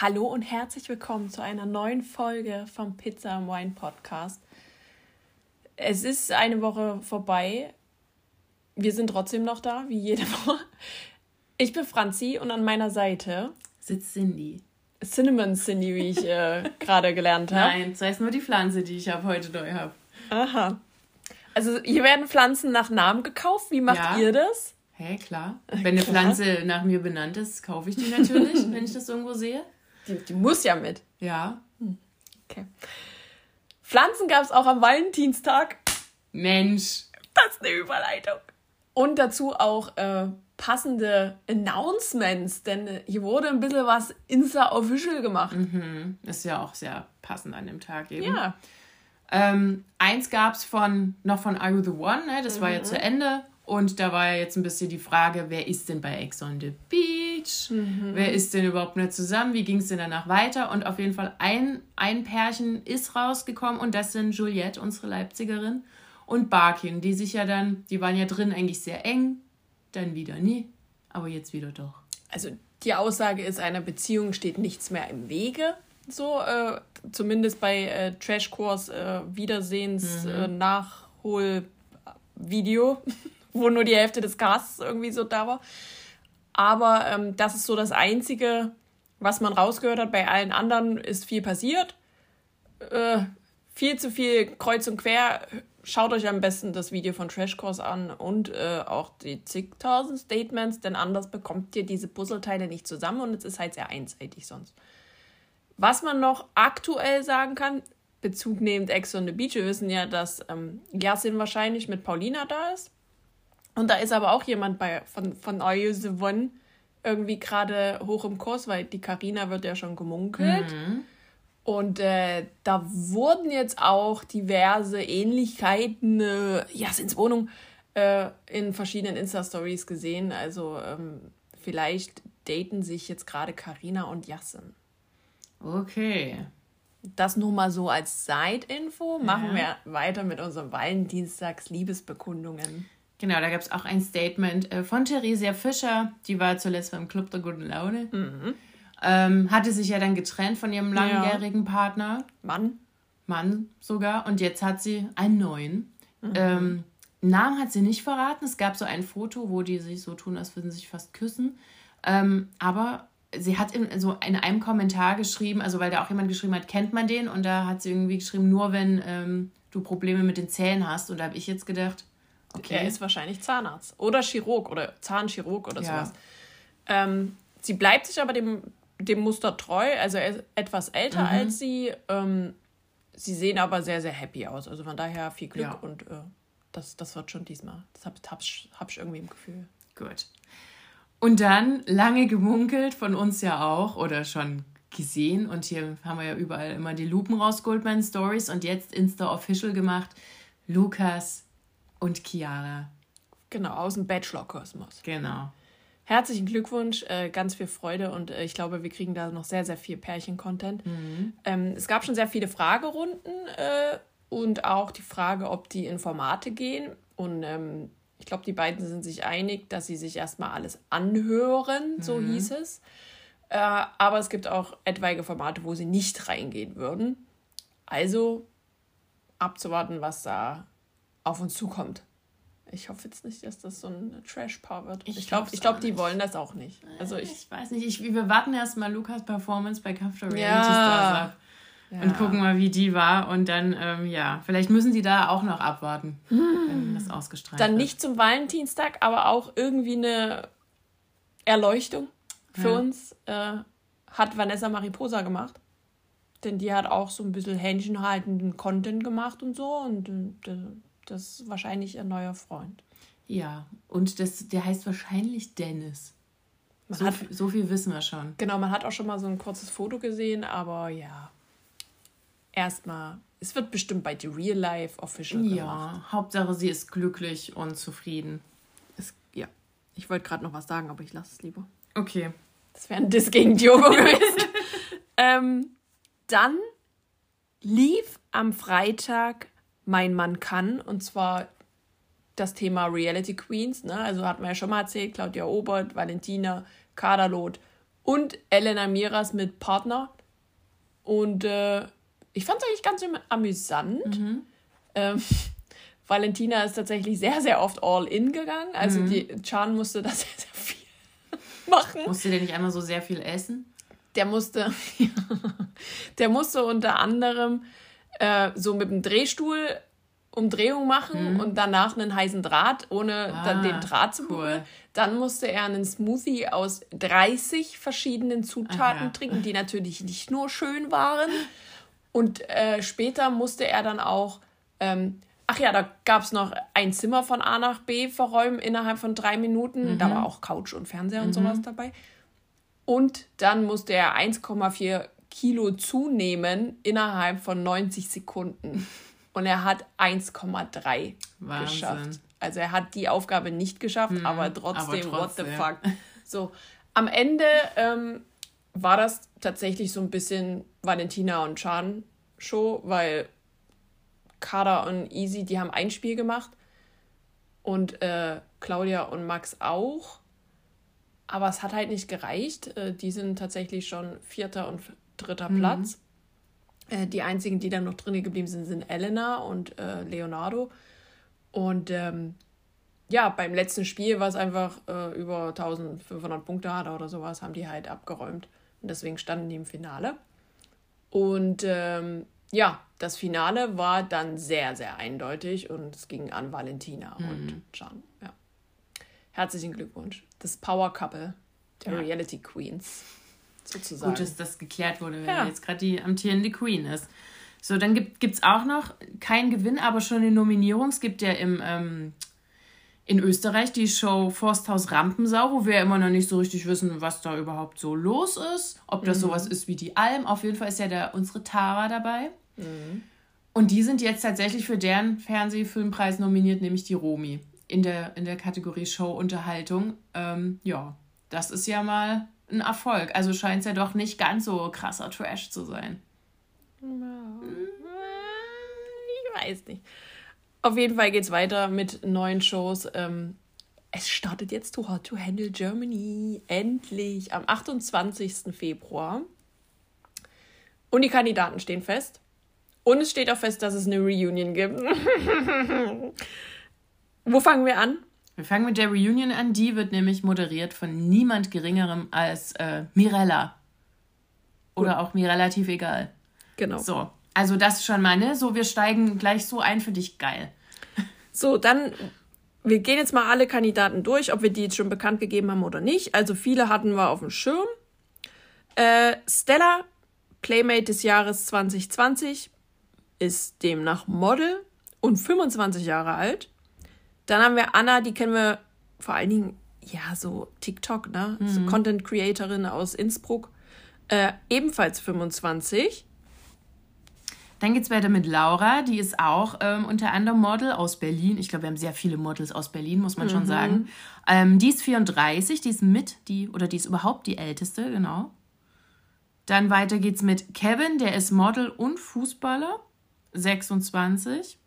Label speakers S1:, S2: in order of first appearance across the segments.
S1: Hallo und herzlich willkommen zu einer neuen Folge vom Pizza and Wine Podcast. Es ist eine Woche vorbei. Wir sind trotzdem noch da, wie jede Woche. Ich bin Franzi und an meiner Seite
S2: sitzt Cindy.
S1: Cinnamon Cindy, wie ich äh, gerade gelernt habe.
S2: Nein, das heißt nur die Pflanze, die ich ab heute neu habe.
S1: Aha. Also hier werden Pflanzen nach Namen gekauft. Wie macht ja. ihr das?
S2: Hä, hey, klar. Wenn eine Pflanze nach mir benannt ist, kaufe ich die natürlich, wenn ich das irgendwo sehe.
S1: Die, die muss ja mit.
S2: Ja.
S1: Hm. Okay. Pflanzen gab es auch am Valentinstag.
S2: Mensch.
S1: Das ist eine Überleitung. Und dazu auch äh, passende Announcements, denn äh, hier wurde ein bisschen was Insta-Official gemacht.
S2: Mhm. Ist ja auch sehr passend an dem Tag eben.
S1: Ja.
S2: Ähm, eins gab es von, noch von Are You the One, ne? das mhm. war ja zu Ende. Und da war ja jetzt ein bisschen die Frage, wer ist denn bei Ex on the Beach? Mhm. Wer ist denn überhaupt nicht zusammen? Wie ging es denn danach weiter? Und auf jeden Fall ein, ein Pärchen ist rausgekommen und das sind Juliette, unsere Leipzigerin, und Barkin, die sich ja dann, die waren ja drin eigentlich sehr eng, dann wieder nie, aber jetzt wieder doch.
S1: Also die Aussage ist, einer Beziehung steht nichts mehr im Wege. So, äh, zumindest bei äh, Trashkurs äh, Wiedersehens mhm. äh, Nachholvideo. wo nur die Hälfte des Casts irgendwie so da war. Aber ähm, das ist so das Einzige, was man rausgehört hat. Bei allen anderen ist viel passiert. Äh, viel zu viel kreuz und quer. Schaut euch am besten das Video von Trash Course an und äh, auch die zigtausend Statements, denn anders bekommt ihr diese Puzzleteile nicht zusammen und es ist halt sehr einseitig sonst. Was man noch aktuell sagen kann, Bezug nehmend Ex on the Beach, wir wissen ja, dass ähm, Yasin wahrscheinlich mit Paulina da ist. Und da ist aber auch jemand bei von, von Are the One irgendwie gerade hoch im Kurs, weil die Karina wird ja schon gemunkelt. Mhm. Und äh, da wurden jetzt auch diverse Ähnlichkeiten, äh, Jasins Wohnung, äh, in verschiedenen Insta-Stories gesehen. Also ähm, vielleicht daten sich jetzt gerade Karina und Jasin.
S2: Okay.
S1: Das nur mal so als Side-Info. Machen ja. wir weiter mit unseren Valentinstags-Liebesbekundungen.
S2: Genau, da gab es auch ein Statement äh, von Theresia Fischer, die war zuletzt beim Club der guten Laune. Mhm. Ähm, hatte sich ja dann getrennt von ihrem langjährigen ja. Partner.
S1: Mann.
S2: Mann sogar. Und jetzt hat sie einen neuen. Mhm. Ähm, Namen hat sie nicht verraten. Es gab so ein Foto, wo die sich so tun, als würden sie sich fast küssen. Ähm, aber sie hat in, so in einem Kommentar geschrieben, also weil da auch jemand geschrieben hat, kennt man den? Und da hat sie irgendwie geschrieben, nur wenn ähm, du Probleme mit den Zähnen hast. Und da habe ich jetzt gedacht,
S1: Okay. Er ist wahrscheinlich Zahnarzt oder Chirurg oder Zahnchirurg oder ja. sowas. Ähm, sie bleibt sich aber dem, dem Muster treu. Also er ist etwas älter mhm. als sie. Ähm, sie sehen aber sehr, sehr happy aus. Also von daher viel Glück ja. und äh, das, das wird schon diesmal. Das habe hab, hab ich irgendwie im Gefühl.
S2: Gut. Und dann lange gemunkelt, von uns ja auch oder schon gesehen. Und hier haben wir ja überall immer die Lupen rausgeholt bei den Stories und jetzt Insta Official gemacht. Lukas und Chiara.
S1: Genau, aus dem Bachelor-Kosmos.
S2: Genau.
S1: Herzlichen Glückwunsch, äh, ganz viel Freude und äh, ich glaube, wir kriegen da noch sehr, sehr viel Pärchen-Content. Mhm. Ähm, es gab schon sehr viele Fragerunden äh, und auch die Frage, ob die in Formate gehen. Und ähm, ich glaube, die beiden sind sich einig, dass sie sich erstmal alles anhören, mhm. so hieß es. Äh, aber es gibt auch etwaige Formate, wo sie nicht reingehen würden. Also abzuwarten, was da auf uns zukommt. Ich hoffe jetzt nicht, dass das so ein Trash-Paar wird. Ich, ich glaube, glaub, die wollen das auch nicht. Also ich,
S2: ich weiß nicht. Ich, wir warten erst mal Lukas Performance bei Kampf der Reality ja. Stars ab. Ja. Und gucken mal, wie die war. Und dann, ähm, ja, vielleicht müssen die da auch noch abwarten, hm. wenn das ausgestrahlt
S1: Dann wird. nicht zum Valentinstag, aber auch irgendwie eine Erleuchtung für ja. uns äh, hat Vanessa Mariposa gemacht. Denn die hat auch so ein bisschen händchenhaltenden Content gemacht und so. Und äh, das ist wahrscheinlich ein neuer Freund.
S2: Ja, und das, der heißt wahrscheinlich Dennis. So, hat, viel, so viel wissen wir schon.
S1: Genau, man hat auch schon mal so ein kurzes Foto gesehen, aber ja. erstmal, es wird bestimmt bei The Real Life Official
S2: ja, gemacht. Hauptsache sie ist glücklich und zufrieden.
S1: Es, ja, ich wollte gerade noch was sagen, aber ich lasse es lieber.
S2: Okay.
S1: Das wäre ein Diss gegen Diogo gewesen. ähm, dann lief am Freitag Mein Mann kann und zwar das Thema Reality Queens. Ne? Also hatten wir ja schon mal erzählt, Claudia Obert, Valentina, Kaderlot und Elena Miras mit Partner. Und äh, ich fand es eigentlich ganz amüsant. Mhm. Ähm, Valentina ist tatsächlich sehr, sehr oft all in gegangen. Also mhm. die Chan musste da sehr, sehr viel machen.
S2: Musste der nicht einmal so sehr viel essen?
S1: Der musste, der musste unter anderem äh, so mit dem Drehstuhl Umdrehung machen mhm. und danach einen heißen Draht, ohne ah, den Draht zu berühren. Cool. Dann musste er einen Smoothie aus 30 verschiedenen Zutaten Aha. trinken, die natürlich nicht nur schön waren. Und äh, später musste er dann auch, ähm, ach ja, da gab es noch ein Zimmer von A nach B verräumen innerhalb von drei Minuten. Mhm. Da war auch Couch und Fernseher und mhm. sowas dabei. Und dann musste er 1,4 Kilo zunehmen innerhalb von 90 Sekunden. Und er hat 1,3 geschafft. Also er hat die Aufgabe nicht geschafft, hm, aber, trotzdem, aber, trotzdem, what the fuck. So, am Ende ähm, war das tatsächlich so ein bisschen Valentina und Chan Show, weil Kada und Easy, die haben ein Spiel gemacht und äh, Claudia und Max auch. Aber es hat halt nicht gereicht. Äh, die sind tatsächlich schon vierter und dritter mhm. Platz. Äh, die einzigen, die dann noch drin geblieben sind, sind Elena und äh, Leonardo. Und ähm, ja, beim letzten Spiel, was einfach äh, über 1500 Punkte hatte oder sowas, haben die halt abgeräumt. Und deswegen standen die im Finale. Und ähm, ja, das Finale war dann sehr, sehr eindeutig und es ging an Valentina mhm. und Can. Ja. Herzlichen Glückwunsch. Das Power Couple der ja. Reality Queens
S2: sozusagen. Gut, dass das geklärt wurde, wenn ja. jetzt gerade die amtierende Queen ist. So, dann gibt es auch noch keinen Gewinn, aber schon eine Nominierung. Es gibt ja im, ähm, in Österreich die Show Forsthaus Rampensau, wo wir ja immer noch nicht so richtig wissen, was da überhaupt so los ist. Ob das mhm. sowas ist wie die Alm. Auf jeden Fall ist ja da unsere Tara dabei. Mhm. Und die sind jetzt tatsächlich für deren Fernsehfilmpreis nominiert, nämlich die Romi in der, in der Kategorie Show Unterhaltung. Ähm, ja, das ist ja mal ein Erfolg. Also scheint es ja doch nicht ganz so krasser Trash zu sein.
S1: Ich weiß nicht. Auf jeden Fall geht es weiter mit neuen Shows. Ähm, es startet jetzt Too Hot to Handle Germany. Endlich am 28. Februar. Und die Kandidaten stehen fest. Und es steht auch fest, dass es eine Reunion gibt. Wo fangen wir an?
S2: Wir fangen mit der Reunion an. Die wird nämlich moderiert von niemand Geringerem als äh, Mirella. Oder Gut. auch mir relativ egal. Genau. So, also das schon mal, ne? So, wir steigen gleich so ein für dich. Geil.
S1: So, dann, wir gehen jetzt mal alle Kandidaten durch, ob wir die jetzt schon bekannt gegeben haben oder nicht. Also viele hatten wir auf dem Schirm. Äh, Stella, Playmate des Jahres 2020, ist demnach Model und 25 Jahre alt. Dann haben wir Anna, die kennen wir vor allen Dingen, ja, so TikTok, ne? Mhm. So Content Creatorin aus Innsbruck. Äh, ebenfalls 25.
S2: Dann geht es weiter mit Laura, die ist auch ähm, unter anderem Model aus Berlin. Ich glaube, wir haben sehr viele Models aus Berlin, muss man mhm. schon sagen. Ähm, die ist 34, die ist mit, die, oder die ist überhaupt die älteste, genau. Dann weiter geht's mit Kevin, der ist Model und Fußballer, 26.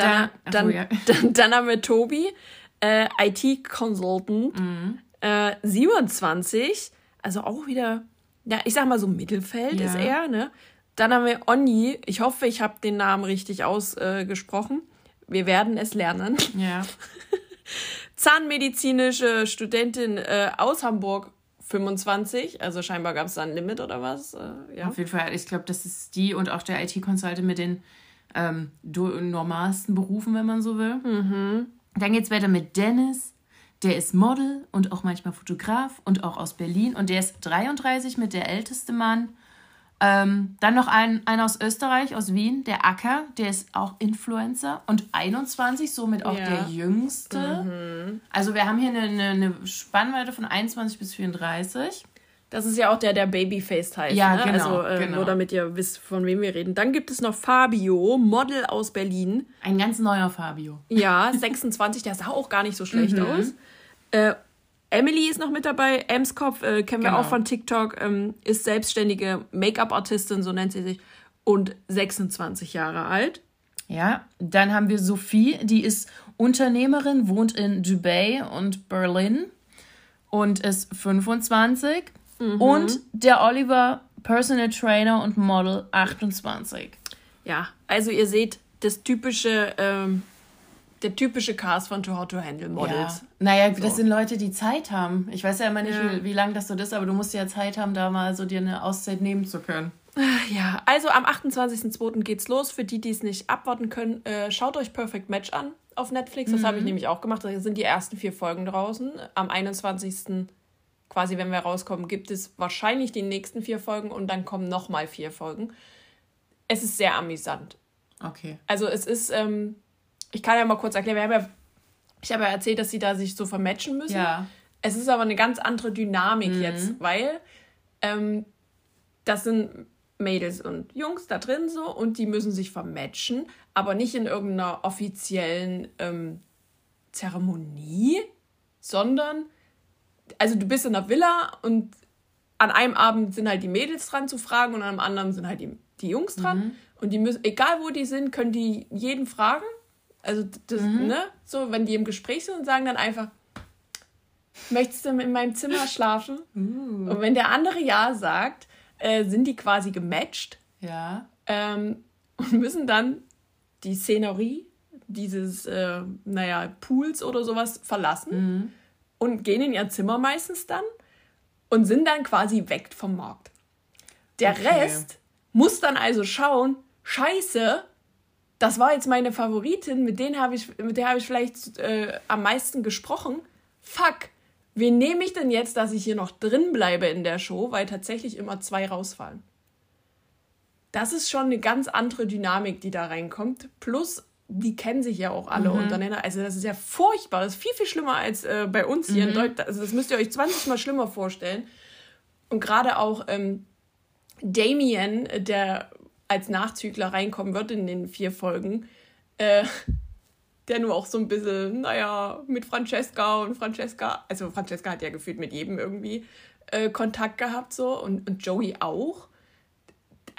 S1: Dann, dann, dann, ja. dann, dann, haben wir Tobi, äh, IT-Consultant, mhm. äh, 27, also auch wieder, ja, ich sag mal so Mittelfeld ja. ist er, ne? Dann haben wir Onni, ich hoffe, ich habe den Namen richtig ausgesprochen. Äh, wir werden es lernen. Ja. Zahnmedizinische Studentin äh, aus Hamburg, 25. Also scheinbar gab es da ein Limit oder was. Äh,
S2: ja. Auf jeden Fall, ich glaube, das ist die und auch der IT-Consultant mit den ähm, normalsten Berufen, wenn man so will. Mhm. Dann geht es weiter mit Dennis. Der ist Model und auch manchmal Fotograf und auch aus Berlin. Und der ist 33 mit der älteste Mann. Ähm, dann noch ein, ein aus Österreich, aus Wien, der Acker, der ist auch Influencer und 21, somit auch ja. der jüngste. Mhm. Also wir haben hier eine, eine, eine Spannweite von 21 bis 34.
S1: Das ist ja auch der, der Babyface heißt. Ja, ne? genau, also, äh, genau. Nur damit ihr wisst, von wem wir reden. Dann gibt es noch Fabio, Model aus Berlin.
S2: Ein ganz neuer Fabio.
S1: Ja, 26, der sah auch gar nicht so schlecht mhm. aus. Äh, Emily ist noch mit dabei. Emskopf äh, kennen genau. wir auch von TikTok. Ähm, ist selbstständige Make-up-Artistin, so nennt sie sich. Und 26 Jahre alt.
S2: Ja, dann haben wir Sophie, die ist Unternehmerin, wohnt in Dubai und Berlin und ist 25. Mhm. Und der Oliver, Personal Trainer und Model, 28.
S1: Ja, also ihr seht das typische, ähm, der typische Cast von To How to Handle Models.
S2: Ja. Naja, so. das sind Leute, die Zeit haben. Ich weiß ja immer nicht, ja. wie, wie lange das so ist, aber du musst ja Zeit haben, da mal so dir eine Auszeit nehmen zu können.
S1: Ja, also am 28.02. geht's los. Für die, die es nicht abwarten können, äh, schaut euch Perfect Match an auf Netflix. Das mhm. habe ich nämlich auch gemacht. Da sind die ersten vier Folgen draußen. Am 21 quasi, wenn wir rauskommen, gibt es wahrscheinlich die nächsten vier Folgen und dann kommen nochmal vier Folgen. Es ist sehr amüsant. Okay. Also es ist, ähm, ich kann ja mal kurz erklären, wir haben ja, ich habe ja erzählt, dass sie da sich so vermatchen müssen. Ja. Es ist aber eine ganz andere Dynamik mhm. jetzt, weil ähm, das sind Mädels und Jungs da drin so und die müssen sich vermatchen, aber nicht in irgendeiner offiziellen ähm, Zeremonie, sondern also du bist in einer Villa und an einem Abend sind halt die Mädels dran zu fragen und an einem anderen sind halt die, die Jungs dran. Mhm. Und die müssen, egal wo die sind, können die jeden fragen. Also, das, mhm. ne? So, wenn die im Gespräch sind und sagen dann einfach, möchtest du in meinem Zimmer schlafen? Uh. Und wenn der andere Ja sagt, äh, sind die quasi gematcht. Ja. Ähm, und müssen dann die Szenerie dieses, äh, naja, Pools oder sowas verlassen. Und gehen in ihr Zimmer meistens dann und sind dann quasi weg vom Markt. Der okay. Rest muss dann also schauen, scheiße, das war jetzt meine Favoritin, mit, denen hab ich, mit der habe ich vielleicht äh, am meisten gesprochen. Fuck, wen nehme ich denn jetzt, dass ich hier noch drin bleibe in der Show, weil tatsächlich immer zwei rausfallen. Das ist schon eine ganz andere Dynamik, die da reinkommt. Plus die kennen sich ja auch alle mhm. untereinander. Also das ist ja furchtbar. Das ist viel, viel schlimmer als äh, bei uns hier mhm. in Deutschland. Also das müsst ihr euch 20 Mal schlimmer vorstellen. Und gerade auch ähm, Damien, der als Nachzügler reinkommen wird in den vier Folgen, äh, der nur auch so ein bisschen, naja, mit Francesca und Francesca, also Francesca hat ja gefühlt mit jedem irgendwie äh, Kontakt gehabt so und, und Joey auch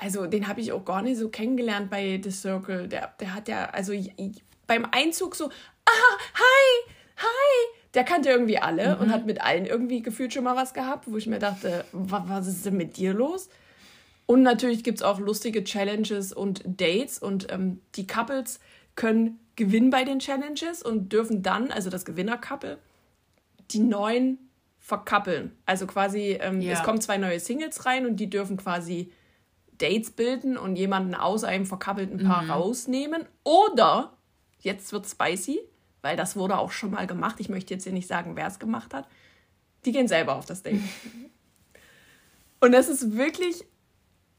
S1: also den habe ich auch gar nicht so kennengelernt bei The Circle. Der, der hat ja, also beim Einzug so, ah, hi, hi. Der kannte irgendwie alle mhm. und hat mit allen irgendwie gefühlt schon mal was gehabt, wo ich mir dachte, was, ist denn mit dir los? Und natürlich gibt es auch lustige Challenges und Dates und ähm, die Couples können gewinnen bei den Challenges und dürfen dann, also das Gewinner-Couple, die neuen verkappeln. Also quasi, ähm, ja. es kommen zwei neue Singles rein und die dürfen quasi Dates bilden und jemanden aus einem verkappelten Paar mhm. rausnehmen. Oder, jetzt wird spicy, weil das wurde auch schon mal gemacht. Ich möchte jetzt hier nicht sagen, wer es gemacht hat. Die gehen selber auf das Date. und das ist wirklich,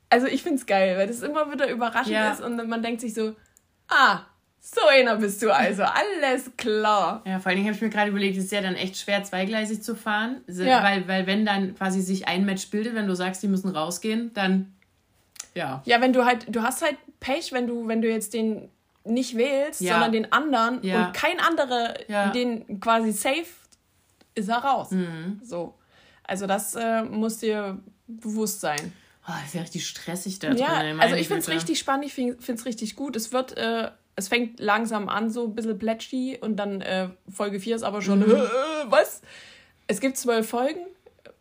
S1: also ich finde es geil, weil das immer wieder überraschend ja. ist und man denkt sich so, ah, so einer bist du also, alles klar.
S2: Ja, vor allen Dingen habe ich mir gerade überlegt, es ist ja dann echt schwer, zweigleisig zu fahren. Ja. Weil, weil wenn dann quasi sich ein Match bildet, wenn du sagst, die müssen rausgehen, dann
S1: ja. Ja, wenn du halt, du hast halt Pech, wenn du, wenn du jetzt den nicht wählst, ja. sondern den anderen ja. und kein anderer ja. den quasi safe ist er raus. Mhm. So. Also das äh, muss dir bewusst sein.
S2: Oh, das ist ja richtig stressig da ja,
S1: drin. Also ich finde es richtig spannend, ich finde es richtig gut. Es wird, äh, es fängt langsam an, so ein bisschen plätschig und dann äh, Folge 4 ist aber schon, mhm. was? Es gibt zwölf Folgen,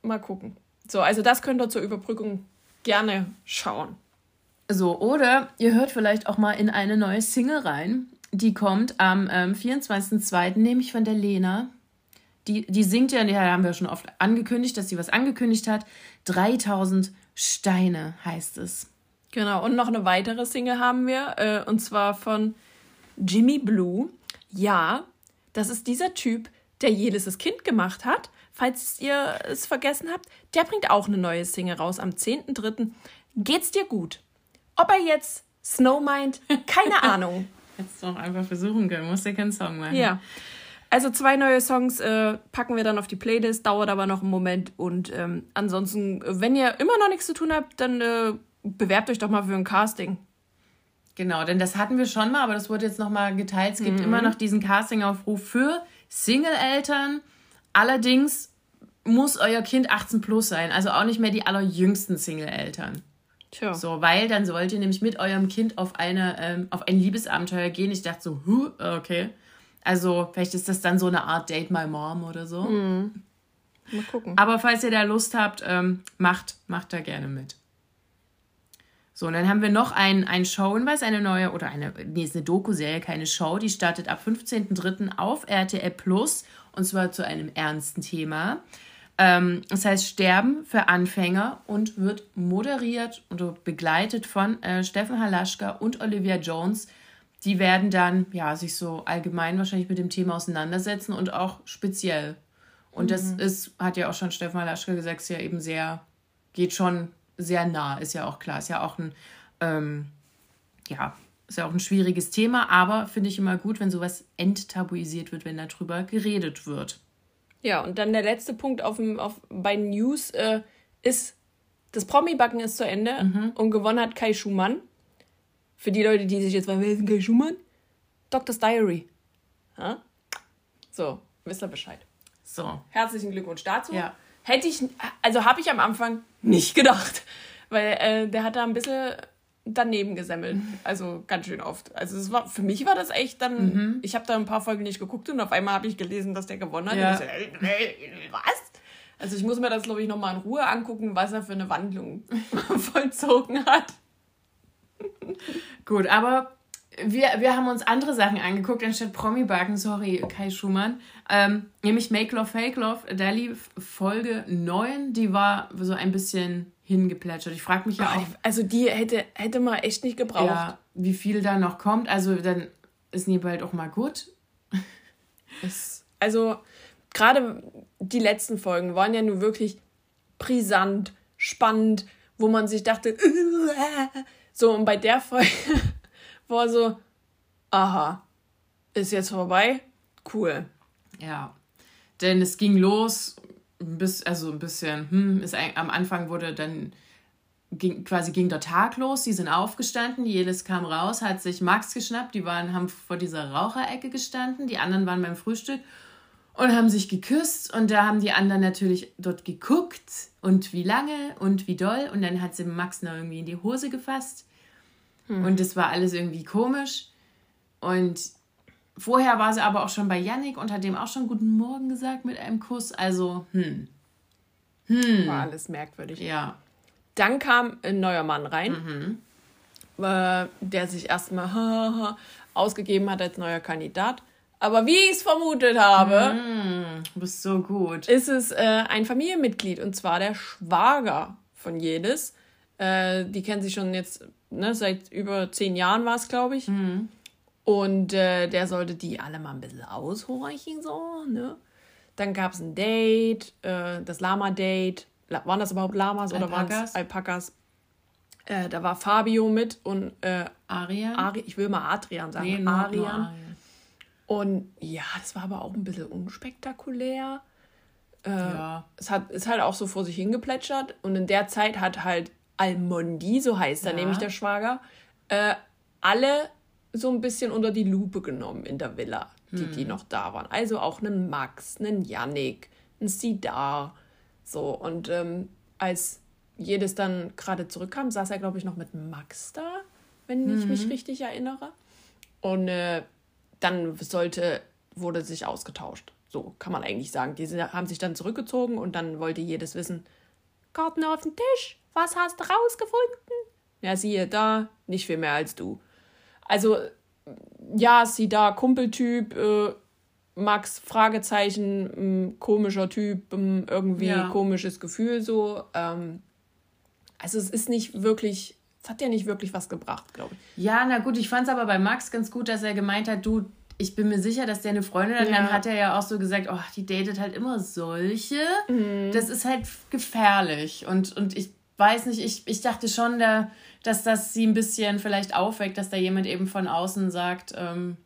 S1: mal gucken. So, also das könnt ihr zur Überbrückung gerne schauen.
S2: So, oder ihr hört vielleicht auch mal in eine neue Single rein. Die kommt am ähm, 24.02., nämlich von der Lena. Die, die singt ja, die haben wir schon oft angekündigt, dass sie was angekündigt hat. 3000 Steine heißt es.
S1: Genau, und noch eine weitere Single haben wir, äh, und zwar von Jimmy Blue. Ja, das ist dieser Typ, der jedes Kind gemacht hat. Falls ihr es vergessen habt, der bringt auch eine neue Single raus am 10.3. Geht's dir gut? Ob er jetzt Snow meint, keine Ahnung.
S2: Hättest du auch einfach versuchen können, musst ja keinen Song machen.
S1: Ja. Also zwei neue Songs äh, packen wir dann auf die Playlist, dauert aber noch einen Moment. Und ähm, ansonsten, wenn ihr immer noch nichts zu tun habt, dann äh, bewerbt euch doch mal für ein Casting.
S2: Genau, denn das hatten wir schon mal, aber das wurde jetzt nochmal geteilt. Es gibt mhm. immer noch diesen Castingaufruf für Single-Eltern. Allerdings muss euer Kind 18 plus sein, also auch nicht mehr die allerjüngsten Single-Eltern. Tja. So, weil dann sollt ihr nämlich mit eurem Kind auf eine ähm, auf ein Liebesabenteuer gehen. Ich dachte so, huh, okay. Also vielleicht ist das dann so eine Art Date My Mom oder so. Mhm. Mal gucken. Aber falls ihr da Lust habt, ähm, macht, macht da gerne mit. So, und dann haben wir noch ein, ein Show-Hinweis, eine neue, oder eine, nee, ist eine Doku-Serie, keine Show, die startet ab 15.03. auf RTL Plus und zwar zu einem ernsten Thema. Ähm, das heißt Sterben für Anfänger und wird moderiert und begleitet von äh, Steffen Halaschka und Olivia Jones. Die werden dann ja sich so allgemein wahrscheinlich mit dem Thema auseinandersetzen und auch speziell. Und mhm. das ist, hat ja auch schon Steffen Halaschka gesagt, ist ja eben sehr, geht schon sehr nah, ist ja auch klar. Ist ja auch ein, ähm, ja, ist ja auch ein schwieriges Thema, aber finde ich immer gut, wenn sowas enttabuisiert wird, wenn darüber geredet wird.
S1: Ja, und dann der letzte Punkt auf dem, auf, bei News äh, ist, das Promi-Backen ist zu Ende mhm. und gewonnen hat Kai Schumann. Für die Leute, die sich jetzt fragen, wer ist denn Kai Schumann? Doctor's Diary. Ja? So, wisst ihr Bescheid. So. Herzlichen Glückwunsch dazu. Ja. Hätte ich, also habe ich am Anfang nicht gedacht, weil äh, der hat da ein bisschen daneben gesemmelt. Also ganz schön oft. Also es war für mich war das echt dann. Mhm. Ich habe da ein paar Folgen nicht geguckt und auf einmal habe ich gelesen, dass der gewonnen hat. Ja. Und ich so, äh, was? Also ich muss mir das, glaube ich, nochmal in Ruhe angucken, was er für eine Wandlung vollzogen hat.
S2: Gut, aber wir, wir haben uns andere Sachen angeguckt, anstatt Promi-Backen, sorry, Kai Schumann. Ähm, nämlich Make Love, Fake Love. Da lief Folge 9, die war so ein bisschen hingeplätschert. Ich frage mich ja
S1: auch. Also die hätte, hätte man echt nicht gebraucht. Ja,
S2: wie viel da noch kommt. Also dann ist nie bald auch mal gut.
S1: Es, also gerade die letzten Folgen waren ja nur wirklich brisant, spannend, wo man sich dachte, so und bei der Folge war so, aha, ist jetzt vorbei, cool.
S2: Ja, denn es ging los bis, also ein bisschen, hm, ist am Anfang wurde dann ging, quasi ging der Tag los, die sind aufgestanden, jedes kam raus, hat sich Max geschnappt, die waren, haben vor dieser Raucherecke gestanden, die anderen waren beim Frühstück und haben sich geküsst und da haben die anderen natürlich dort geguckt und wie lange und wie doll und dann hat sie Max noch irgendwie in die Hose gefasst hm. und das war alles irgendwie komisch und Vorher war sie aber auch schon bei Yannick und hat dem auch schon Guten Morgen gesagt mit einem Kuss. Also, hm.
S1: Hm. War alles merkwürdig. Ja. Dann kam ein neuer Mann rein, mhm. äh, der sich erstmal ausgegeben hat als neuer Kandidat. Aber wie ich es vermutet habe,
S2: mm, du bist so gut.
S1: Ist es äh, ein Familienmitglied und zwar der Schwager von Jedes. Äh, die kennen sich schon jetzt ne, seit über zehn Jahren war es, glaube ich. Mhm. Und äh, der sollte die alle mal ein bisschen aushorchen, so, ne? Dann gab es ein Date, äh, das Lama-Date. Waren das überhaupt Lamas oder waren es Alpakas? Äh, da war Fabio mit und äh, Arian. Ari ich will mal Adrian sagen. Nee, Arian. Und ja, das war aber auch ein bisschen unspektakulär. Äh, ja. Es hat, ist halt auch so vor sich hingeplätschert. Und in der Zeit hat halt Almondi, so heißt er ja. nämlich der Schwager, äh, alle so ein bisschen unter die Lupe genommen in der Villa, die, hm. die noch da waren. Also auch einen Max, einen Yannick, einen Sidar. So, und ähm, als jedes dann gerade zurückkam, saß er, glaube ich, noch mit Max da, wenn mhm. ich mich mhm. richtig erinnere. Und äh, dann sollte, wurde sich ausgetauscht. So kann man eigentlich sagen. Die haben sich dann zurückgezogen und dann wollte jedes wissen, Karten auf den Tisch, was hast du rausgefunden? Ja, siehe da, nicht viel mehr als du. Also, ja, sie da, Kumpeltyp, äh, Max, Fragezeichen, äh, komischer Typ, äh, irgendwie ja. komisches Gefühl so. Ähm, also es ist nicht wirklich, es hat ja nicht wirklich was gebracht, glaube ich.
S2: Ja, na gut, ich fand es aber bei Max ganz gut, dass er gemeint hat, du, ich bin mir sicher, dass der eine Freundin hat. Ja. Dann hat er ja auch so gesagt, oh, die datet halt immer solche. Mhm. Das ist halt gefährlich. Und, und ich weiß nicht, ich, ich dachte schon, der dass das sie ein bisschen vielleicht aufweckt, dass da jemand eben von außen sagt, ähm,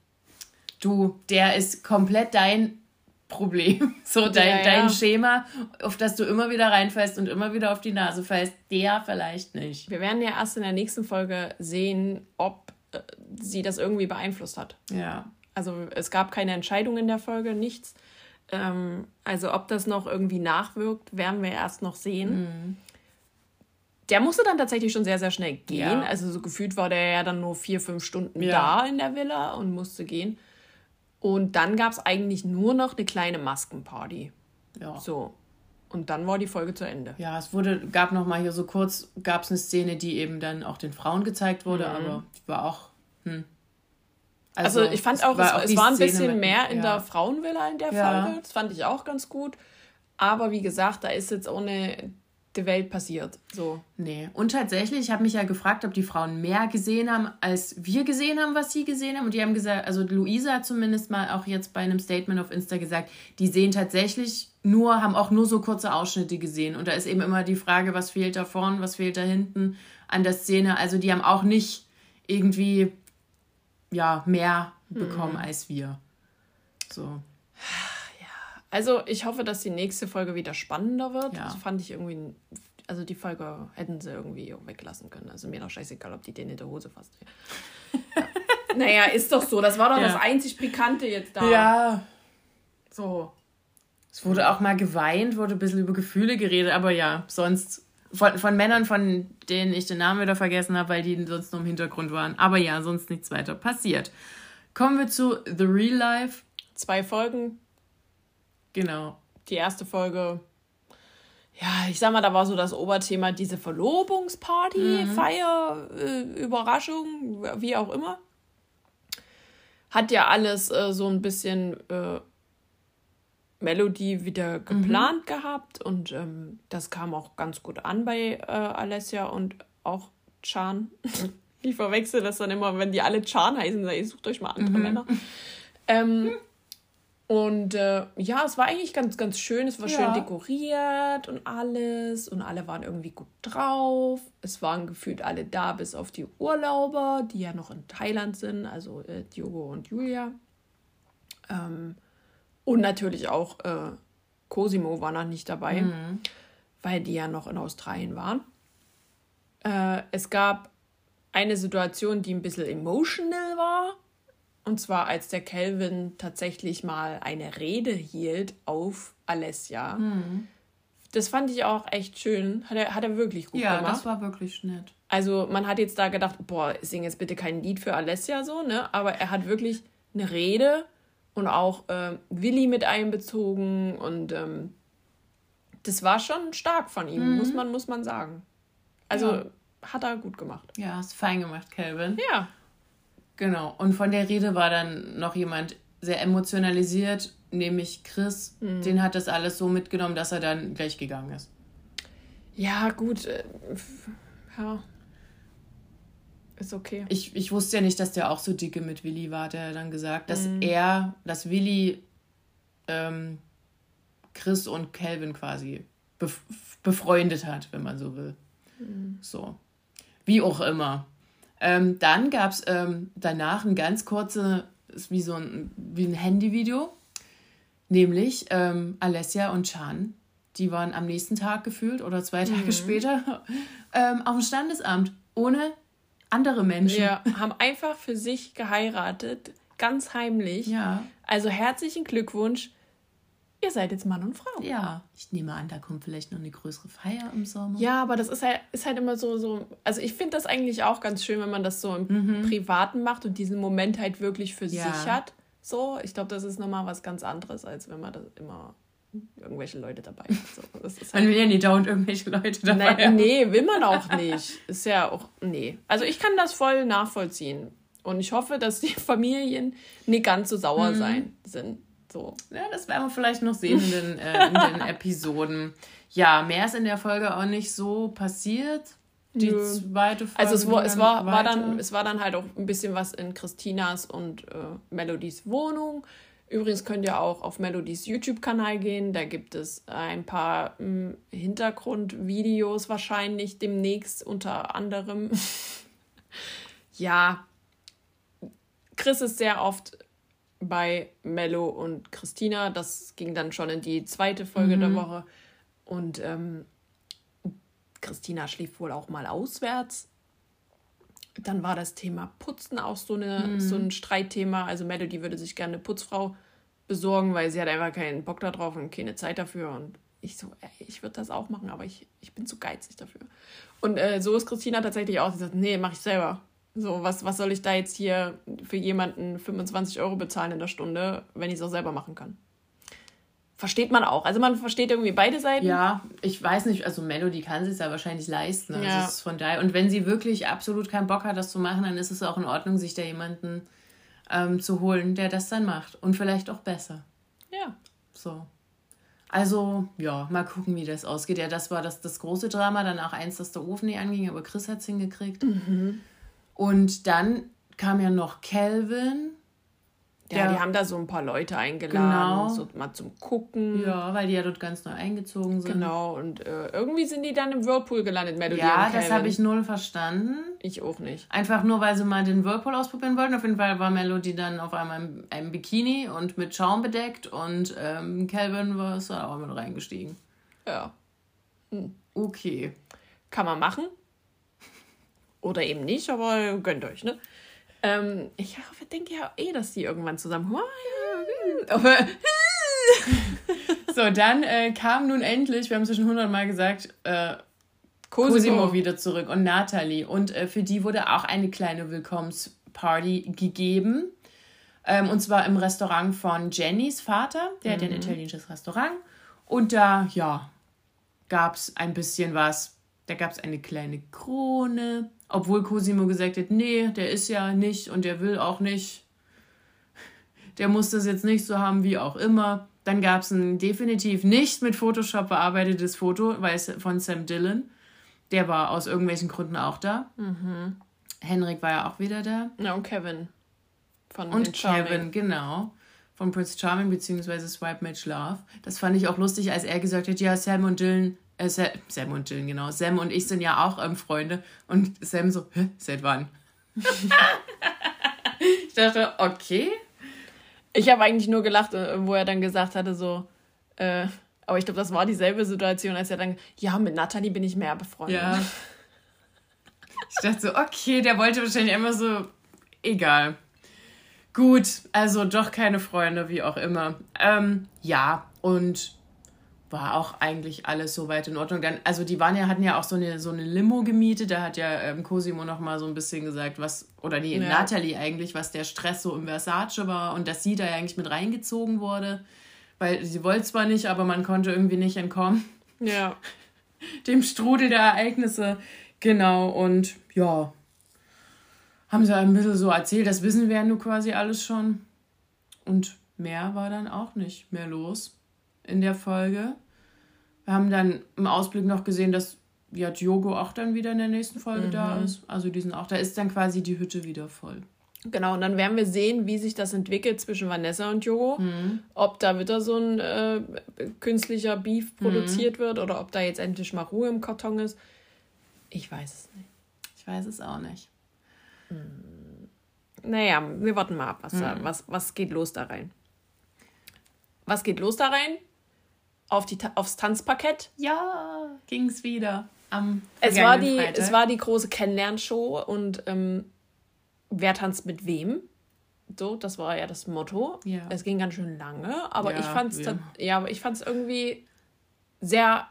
S2: du, der ist komplett dein Problem. So dein, ja, ja. dein Schema, auf das du immer wieder reinfällst und immer wieder auf die Nase fällst, der vielleicht nicht.
S1: Wir werden ja erst in der nächsten Folge sehen, ob äh, sie das irgendwie beeinflusst hat. Ja. Also es gab keine Entscheidung in der Folge, nichts. Ähm, also ob das noch irgendwie nachwirkt, werden wir erst noch sehen. Mhm. Der musste dann tatsächlich schon sehr, sehr schnell gehen. Ja. Also so gefühlt war der ja dann nur vier, fünf Stunden ja. da in der Villa und musste gehen. Und dann gab es eigentlich nur noch eine kleine Maskenparty. Ja. So. Und dann war die Folge zu Ende.
S2: Ja, es wurde, gab noch mal hier so kurz, gab es eine Szene, die eben dann auch den Frauen gezeigt wurde, mhm. aber war auch, hm.
S1: Also, also ich fand auch, war es, auch es war ein bisschen mit, mehr in ja. der Frauenvilla in der Folge. Das fand ich auch ganz gut. Aber wie gesagt, da ist jetzt ohne der Welt passiert. So.
S2: Nee. Und tatsächlich, ich habe mich ja gefragt, ob die Frauen mehr gesehen haben, als wir gesehen haben, was sie gesehen haben. Und die haben gesagt, also Luisa hat zumindest mal auch jetzt bei einem Statement auf Insta gesagt, die sehen tatsächlich nur, haben auch nur so kurze Ausschnitte gesehen. Und da ist eben immer die Frage, was fehlt da vorne, was fehlt da hinten an der Szene. Also die haben auch nicht irgendwie ja, mehr bekommen mhm. als wir. So.
S1: Also ich hoffe, dass die nächste Folge wieder spannender wird. Ja. Das fand ich irgendwie. Also die Folge hätten sie irgendwie weglassen können. Also mir doch scheißegal, ob die den in der Hose fasst. Ja. naja, ist doch so. Das war doch ja. das einzig Pikante jetzt da. Ja.
S2: So. Es wurde auch mal geweint, wurde ein bisschen über Gefühle geredet, aber ja, sonst von, von Männern, von denen ich den Namen wieder vergessen habe, weil die sonst nur im Hintergrund waren. Aber ja, sonst nichts weiter passiert. Kommen wir zu The Real Life.
S1: Zwei Folgen, Genau. Die erste Folge, ja, ich sag mal, da war so das Oberthema diese Verlobungsparty, mhm. Feier, äh, Überraschung, wie auch immer. Hat ja alles äh, so ein bisschen äh, Melodie wieder mhm. geplant mhm. gehabt und ähm, das kam auch ganz gut an bei äh, Alessia und auch Chan. ich verwechsel das dann immer, wenn die alle Chan heißen, ihr sucht euch mal andere mhm. Männer. Ähm, und äh, ja, es war eigentlich ganz, ganz schön. Es war ja. schön dekoriert und alles. Und alle waren irgendwie gut drauf. Es waren gefühlt alle da, bis auf die Urlauber, die ja noch in Thailand sind. Also äh, Diogo und Julia. Ähm, und natürlich auch äh, Cosimo war noch nicht dabei, mhm. weil die ja noch in Australien waren. Äh, es gab eine Situation, die ein bisschen emotional war und zwar, als der Kelvin tatsächlich mal eine Rede hielt auf Alessia. Mhm. Das fand ich auch echt schön. Hat er, hat er wirklich
S2: gut ja, gemacht. Ja, das war wirklich nett.
S1: Also, man hat jetzt da gedacht, boah, sing jetzt bitte kein Lied für Alessia so, ne? Aber er hat wirklich eine Rede und auch äh, Willi mit einbezogen und ähm, das war schon stark von ihm, mhm. muss, man, muss man sagen. Also, ja. hat er gut gemacht.
S2: Ja, hast fein gemacht, Kelvin. Ja. Genau. Und von der Rede war dann noch jemand sehr emotionalisiert, nämlich Chris. Mhm. Den hat das alles so mitgenommen, dass er dann gleich gegangen ist.
S1: Ja, gut. Äh, ja. Ist okay.
S2: Ich, ich wusste ja nicht, dass der auch so dicke mit Willi war, der dann gesagt, dass mhm. er, dass Willi ähm, Chris und Calvin quasi bef befreundet hat, wenn man so will. Mhm. So. Wie auch immer. Ähm, dann gab es ähm, danach ein ganz kurzes, wie so ein, wie ein Handyvideo, nämlich ähm, Alessia und Chan. Die waren am nächsten Tag gefühlt oder zwei Tage mhm. später ähm, auf dem Standesamt, ohne andere Menschen.
S1: Ja, haben einfach für sich geheiratet, ganz heimlich. Ja. Also herzlichen Glückwunsch ihr seid jetzt Mann und Frau.
S2: Ja, ich nehme an, da kommt vielleicht noch eine größere Feier im Sommer.
S1: Ja, aber das ist halt, ist halt immer so, so also ich finde das eigentlich auch ganz schön, wenn man das so im mhm. Privaten macht und diesen Moment halt wirklich für ja. sich hat. So, ich glaube, das ist nochmal was ganz anderes, als wenn man das immer irgendwelche Leute dabei hat. So,
S2: halt man will ja nicht dauernd irgendwelche Leute dabei
S1: Nein, haben. Nee, will man auch nicht. Ist ja auch, nee. Also ich kann das voll nachvollziehen. Und ich hoffe, dass die Familien nicht ganz so sauer mhm. sein sind. So.
S2: Ja, das werden wir vielleicht noch sehen in den, äh, in den Episoden. Ja, mehr ist in der Folge auch nicht so passiert. Die Nö. zweite Folge.
S1: Also es, war, es war, war, dann, es war dann halt auch ein bisschen was in Christinas und äh, Melodies Wohnung. Übrigens könnt ihr auch auf Melodies YouTube-Kanal gehen. Da gibt es ein paar hm, Hintergrundvideos wahrscheinlich demnächst unter anderem. ja, Chris ist sehr oft bei Mello und Christina. Das ging dann schon in die zweite Folge mhm. der Woche. Und ähm, Christina schlief wohl auch mal auswärts. Dann war das Thema Putzen auch so, eine, mhm. so ein Streitthema. Also Melody würde sich gerne eine Putzfrau besorgen, weil sie hat einfach keinen Bock darauf und keine Zeit dafür. Und ich so, ey, ich würde das auch machen, aber ich, ich bin zu geizig dafür. Und äh, so ist Christina tatsächlich auch. Sie sagt, nee, mach ich selber. So, was, was soll ich da jetzt hier für jemanden 25 Euro bezahlen in der Stunde, wenn ich es auch selber machen kann? Versteht man auch. Also man versteht irgendwie beide Seiten.
S2: Ja, ich weiß nicht, also Melody kann sich ja wahrscheinlich leisten. Also ja. ist von daher. Und wenn sie wirklich absolut keinen Bock hat, das zu machen, dann ist es auch in Ordnung, sich da jemanden ähm, zu holen, der das dann macht. Und vielleicht auch besser. Ja. So. Also, ja, mal gucken, wie das ausgeht. Ja, das war das, das große Drama. Dann auch eins, dass der Ofen nicht anging, aber Chris hat es hingekriegt. Mhm. Und dann kam ja noch Calvin
S1: ja, ja, die haben da so ein paar Leute eingeladen, genau. so mal zum Gucken.
S2: Ja, weil die ja dort ganz neu eingezogen sind.
S1: Genau, und äh, irgendwie sind die dann im Whirlpool gelandet, Melody
S2: Ja, das habe ich null verstanden.
S1: Ich auch nicht.
S2: Einfach nur, weil sie mal den Whirlpool ausprobieren wollten. Auf jeden Fall war Melody dann auf einmal im, im Bikini und mit Schaum bedeckt und ähm, Calvin war es auch mit reingestiegen. Ja.
S1: Hm. Okay. Kann man machen. Oder eben nicht, aber gönnt euch, ne? Ähm, ich denke ja eh, dass die irgendwann zusammen. Aber
S2: so, dann äh, kam nun endlich, wir haben es schon hundertmal gesagt, äh, Cosimo. Cosimo wieder zurück und Natalie. Und äh, für die wurde auch eine kleine Willkommensparty gegeben. Ähm, und zwar im Restaurant von Jennys Vater. Der mhm. hat ein italienisches Restaurant. Und da, ja, gab es ein bisschen was. Da gab es eine kleine Krone. Obwohl Cosimo gesagt hat, nee, der ist ja nicht und der will auch nicht. Der muss das jetzt nicht so haben, wie auch immer. Dann gab es ein definitiv nicht mit Photoshop bearbeitetes Foto weil es von Sam Dillon. Der war aus irgendwelchen Gründen auch da. Mhm. Henrik war ja auch wieder da.
S1: Ja, und Kevin.
S2: Von und Kevin, genau. Von Prince Charming bzw. Swipe Match Love. Das fand ich auch lustig, als er gesagt hat, ja, Sam und Dylan äh, Sam und Jill, genau. Sam und ich sind ja auch ähm, Freunde. Und Sam so, hä, seit wann? ich dachte, okay.
S1: Ich habe eigentlich nur gelacht, äh, wo er dann gesagt hatte, so, äh, aber ich glaube, das war dieselbe Situation, als er dann, ja, mit Nathalie bin ich mehr befreundet. Ja.
S2: Ich dachte so, okay, der wollte wahrscheinlich immer so, egal. Gut, also doch keine Freunde, wie auch immer. Ähm, ja, und war auch eigentlich alles soweit in Ordnung. Dann, also die waren ja, hatten ja auch so eine, so eine Limo gemietet, da hat ja ähm, Cosimo noch mal so ein bisschen gesagt, was, oder die ja. Natalie eigentlich, was der Stress so im Versace war und dass sie da ja eigentlich mit reingezogen wurde. Weil sie wollte zwar nicht, aber man konnte irgendwie nicht entkommen. Ja. Dem Strudel der Ereignisse. Genau, und ja. Haben sie ein bisschen so erzählt, das wissen wir ja nur quasi alles schon. Und mehr war dann auch nicht mehr los in der Folge. Wir haben dann im Ausblick noch gesehen, dass ja, Diogo auch dann wieder in der nächsten Folge mhm. da ist. Also die sind auch, da ist dann quasi die Hütte wieder voll.
S1: Genau, und dann werden wir sehen, wie sich das entwickelt zwischen Vanessa und Diogo. Mhm. Ob da wieder so ein äh, künstlicher Beef mhm. produziert mhm. wird oder ob da jetzt endlich mal Ruhe im Karton ist. Ich weiß es nicht.
S2: Ich weiß es auch nicht.
S1: Mhm. Naja, wir warten mal ab, was, da, mhm. was, was geht los da rein. Was geht los da rein? Auf die, aufs Tanzparkett.
S2: Ja, ging es wieder am
S1: es war die Freitag. Es war die große Kennenlernshow und ähm, wer tanzt mit wem? So, das war ja das Motto. Ja. Es ging ganz schön lange, aber ja, ich fand es ja, ich fand es irgendwie sehr,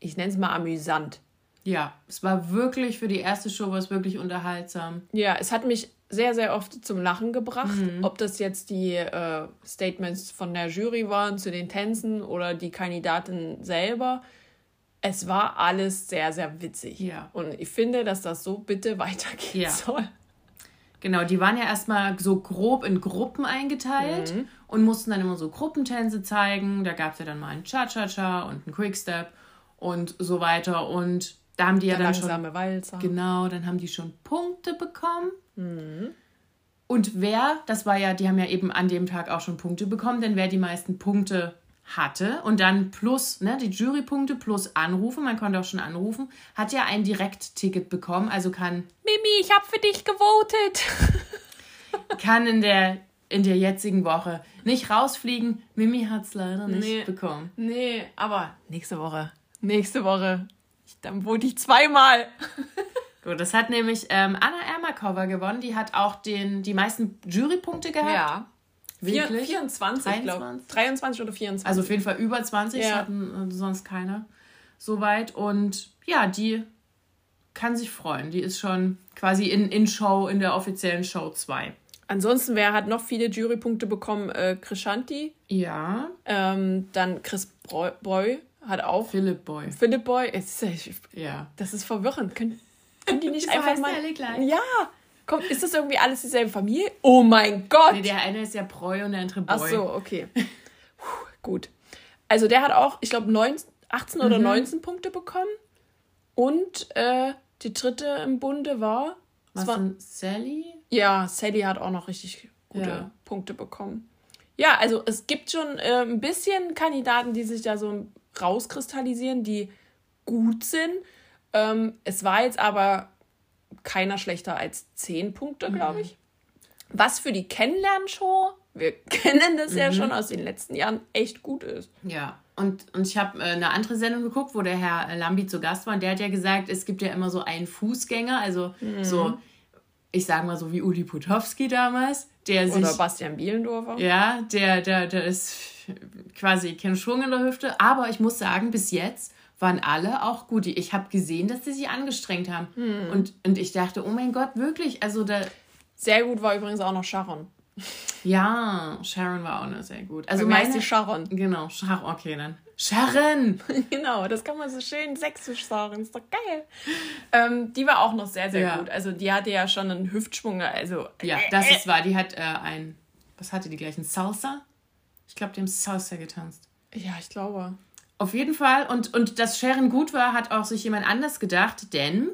S1: ich nenne es mal amüsant.
S2: Ja, es war wirklich für die erste Show war es wirklich unterhaltsam.
S1: Ja, es hat mich sehr, sehr oft zum Lachen gebracht. Mhm. Ob das jetzt die äh, Statements von der Jury waren zu den Tänzen oder die Kandidatin selber. Es war alles sehr, sehr witzig. Ja. Und ich finde, dass das so bitte weitergehen ja. soll.
S2: Genau, die waren ja erstmal so grob in Gruppen eingeteilt mhm. und mussten dann immer so Gruppentänze zeigen. Da gab es ja dann mal einen Cha-Cha-Cha und einen Quickstep und so weiter. Und da haben die ja dann schon. Walzer. Genau, dann haben die schon Punkte bekommen. Mhm. Und wer, das war ja, die haben ja eben an dem Tag auch schon Punkte bekommen, denn wer die meisten Punkte hatte und dann plus, ne, die Jurypunkte plus Anrufe, man konnte auch schon anrufen, hat ja ein Direktticket bekommen, also kann.
S1: Mimi, ich habe für dich gewotet!
S2: kann in der in der jetzigen Woche nicht rausfliegen. Mimi hat es leider nicht
S1: Nee.
S2: bekommen.
S1: Nee, aber nächste Woche. Nächste Woche. Ich, dann wurde ich zweimal.
S2: Gut, das hat nämlich ähm, Anna Ermakova gewonnen. Die hat auch den, die meisten Jurypunkte gehabt.
S1: Ja.
S2: Wirklich?
S1: 24, glaube
S2: 23?
S1: 23 oder 24.
S2: Also auf jeden Fall über 20, das
S1: Ja.
S2: hatten äh, sonst keiner so weit. Und ja, die kann sich freuen. Die ist schon quasi in, in Show, in der offiziellen Show 2.
S1: Ansonsten, wer hat noch viele Jurypunkte bekommen? Äh, Krishanti.
S2: Ja,
S1: Ähm, dann Chris Breu Boy hat auch.
S2: Philip Boy.
S1: Philipp Boy. Ist,
S2: Ja.
S1: das ist verwirrend. Können, können die nicht
S2: Wieso
S1: einfach mal.
S2: alle gleich?
S1: Ja. Komm, ist das irgendwie alles dieselbe Familie? Oh mein Gott!
S2: Nee, der eine ist ja Breu und der andere Boy.
S1: Ach so, okay. Puh, gut. Also der hat auch, ich glaube, 18 oder 19 Punkte bekommen. Und äh, die dritte im Bunde war.
S2: Was
S1: war
S2: Sally?
S1: ja, Sally hat auch noch richtig gute
S2: Ja.
S1: Punkte bekommen. Ja, also es gibt schon äh, ein bisschen Kandidaten, die sich da so rauskristallisieren, die gut sind. Ähm, es war jetzt aber keiner schlechter als 10 Punkte, glaube ich. Was für die Kennenlernshow, wir kennen das ja schon aus den letzten Jahren, echt gut ist.
S2: Ja. Und, und ich habe äh, eine andere Sendung geguckt, wo der Herr Lambi zu Gast war. Und der hat ja gesagt, es gibt ja immer so einen Fußgänger, also
S1: Mhm.
S2: so, ich sage mal so wie Uli Putowski damals, der sich.
S1: Oder Bastian Bielendorfer.
S2: Ja, der, der, der ist quasi kein Schwung in der Hüfte. Aber ich muss sagen, bis jetzt waren alle auch gut. Ich habe gesehen, dass sie sich angestrengt haben.
S1: Hm.
S2: Und, und ich dachte, oh mein Gott, wirklich? Also da.
S1: Sehr gut war übrigens auch noch Sharon.
S2: Ja, Sharon war auch noch sehr gut. Also
S1: Bei
S2: meine.
S1: die Sharon.
S2: Genau, Sharon, okay dann. Sharon!
S1: Genau, das kann man so schön sächsisch sagen. Ist doch geil. Ähm, die war auch noch sehr, sehr
S2: Ja.
S1: gut. Also die hatte ja schon einen Hüftschwung. Also
S2: Ja, das ist wahr. Die hat äh, ein. Was hatte die gleich? Ein Salsa? Ich glaube, die haben Salsa getanzt.
S1: Ja, ich glaube.
S2: Auf jeden Fall. Und, und dass Sharon gut war, hat auch sich jemand anders gedacht, denn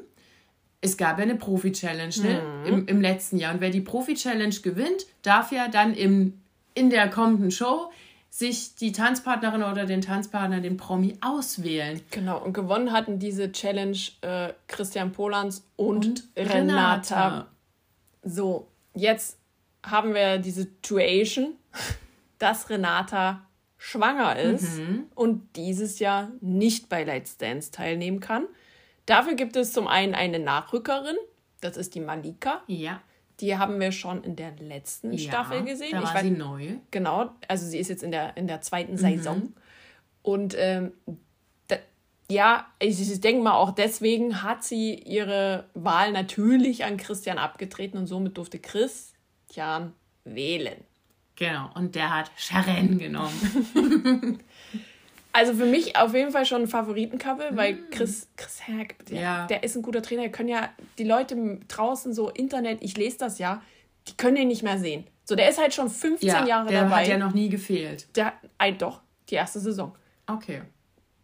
S2: es gab ja eine Profi-Challenge ne? Im, im letzten Jahr. Und wer die Profi-Challenge gewinnt, darf ja dann im, in der kommenden Show sich die Tanzpartnerin oder den Tanzpartner, den Promi, auswählen.
S1: Genau. Und gewonnen hatten diese Challenge äh, Christian Polans und,
S2: Und
S1: Renata.
S2: Renata.
S1: So, jetzt haben wir die Situation, dass Renata schwanger ist und dieses Jahr nicht bei Let's Dance teilnehmen kann. Dafür gibt es zum einen eine Nachrückerin, das ist die Malika.
S2: Ja.
S1: Die haben wir schon in der letzten Staffel
S2: ja,
S1: gesehen.
S2: Da
S1: Ich
S2: war
S1: weiß-
S2: sie neu.
S1: Genau, also sie ist jetzt in der, in der zweiten
S2: Mhm.
S1: Saison. Und ähm, da, ja, ich, ich denke mal auch deswegen hat sie ihre Wahl natürlich an Christian abgetreten und somit durfte Christian wählen.
S2: Genau. Und der hat Sharon genommen.
S1: Also für mich auf jeden Fall schon ein Favoritencouple, weil Chris, Chris Herg, der,
S2: Mhm. Ja.
S1: der ist ein guter Trainer. Die können ja die Leute draußen so Internet, ich lese das ja, die können ihn nicht mehr sehen. So, der ist halt schon 15
S2: ja,
S1: Jahre
S2: der
S1: dabei.
S2: hat ja noch nie gefehlt.
S1: der, ein, doch, die erste Saison.
S2: Okay.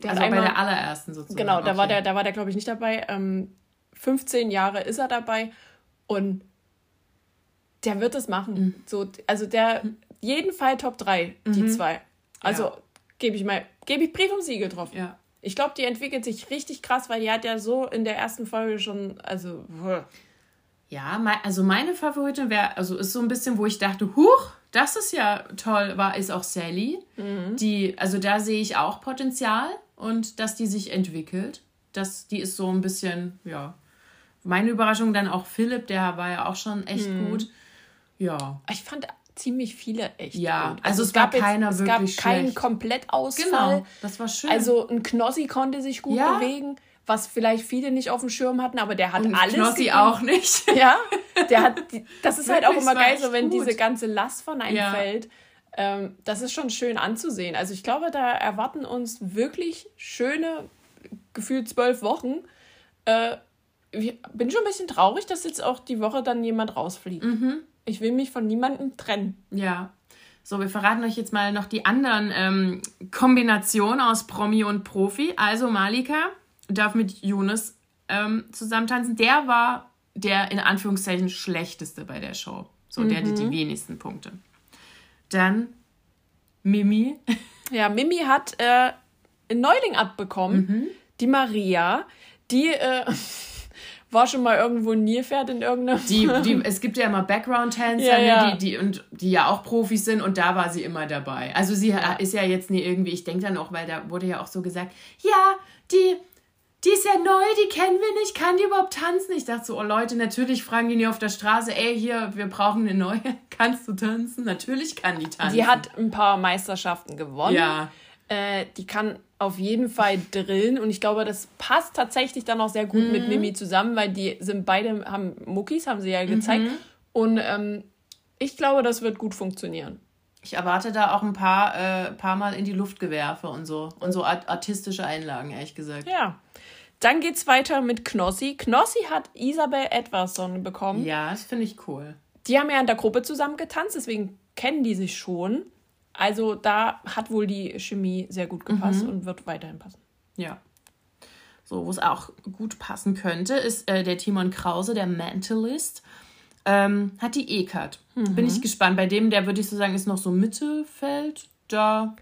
S1: Der
S2: also
S1: hat
S2: bei
S1: einmal-
S2: der allerersten sozusagen.
S1: Genau, da war
S2: okay.
S1: der, da war der, glaube ich, nicht dabei. Ähm, 15 Jahre ist er dabei und der wird es machen.
S2: Mhm.
S1: So, also der, jeden Fall Top 3, die zwei. Also
S2: Ja.
S1: gebe ich mal, gebe ich Brief und Siegel drauf.
S2: Ja.
S1: Ich glaube, die entwickelt sich richtig krass, weil die hat ja so in der ersten Folge schon, also, wuh.
S2: Ja, also meine Favoritin wäre, also ist so ein bisschen, wo ich dachte, huch, das ist ja toll, war, ist auch Sally. Die, also da sehe ich auch Potenzial und dass die sich entwickelt. Das, die ist so ein bisschen, ja. Meine Überraschung dann auch Philipp, der war ja auch schon echt gut. Ja.
S1: ich fand ziemlich viele echt
S2: Ja,
S1: gut.
S2: also es war keiner
S1: es
S2: wirklich
S1: gab keinen
S2: schlecht.
S1: Komplettausfall.
S2: Genau, das war schön.
S1: Also ein Knossi konnte sich gut
S2: Ja.
S1: bewegen, was vielleicht viele nicht auf dem Schirm hatten, aber der hat
S2: und
S1: alles.
S2: Knossi
S1: gegeben.
S2: auch nicht.
S1: Ja, der hat. Das ist halt auch immer
S2: es
S1: geil, so wenn
S2: gut.
S1: diese ganze Last von einem
S2: Ja.
S1: fällt. Ähm, das ist schon schön anzusehen. Also ich glaube, da erwarten uns wirklich schöne, gefühlt zwölf Wochen. Äh, ich bin schon ein bisschen traurig, dass jetzt auch die Woche dann jemand rausfliegt.
S2: Mhm.
S1: Ich will mich von niemandem trennen.
S2: Ja. So, wir verraten euch jetzt mal noch die anderen ähm, Kombinationen aus Promi und Profi. Also Malika darf mit Yunus ähm, zusammentanzen. Der war der in Anführungszeichen schlechteste bei der Show. So, der hatte die wenigsten Punkte. Dann Mimi.
S1: Ja, Mimi hat äh, einen Neuling abbekommen,
S2: Mhm.
S1: die Maria, die, äh, war schon mal irgendwo ein Nilpferd in irgendeinem.
S2: Die, die, es gibt ja immer Background-Tänzer,
S1: Ja,
S2: ne,
S1: ja.
S2: Die, die, und, die ja auch Profis sind und da war sie immer dabei. Also sie ist ja jetzt nie irgendwie, ich denke dann auch, weil da wurde ja auch so gesagt, ja, die, die ist ja neu, die kennen wir nicht, kann die überhaupt tanzen? Ich dachte so, oh Leute, natürlich fragen die nie auf der Straße, ey, hier, wir brauchen eine neue, kannst du tanzen? Natürlich kann die tanzen.
S1: Die hat ein paar Meisterschaften gewonnen.
S2: Ja.
S1: Äh, die kann auf jeden Fall drillen und ich glaube, das passt tatsächlich dann auch sehr gut
S2: Mhm.
S1: mit Mimi zusammen, weil die sind beide, haben Muckis, haben sie ja gezeigt.
S2: Mhm.
S1: Und ähm, ich glaube, das wird gut funktionieren.
S2: Ich erwarte da auch ein paar, äh, paar Mal in die Luftgewerfe und so. Und so art artistische Einlagen, ehrlich gesagt.
S1: Ja. Dann geht's weiter mit Knossi. Knossi hat Isabel Edwardson bekommen.
S2: Ja, das finde ich cool.
S1: Die haben ja in der Gruppe zusammen getanzt, deswegen kennen die sich schon. Also da hat wohl die Chemie sehr gut gepasst und wird weiterhin passen.
S2: Ja. So, wo es auch gut passen könnte, ist äh, der Timon Krause, der Mentalist. Ähm, hat die E-Card. Bin ich gespannt. Bei dem, der würde ich so sagen, ist noch so Mittelfeld. Da.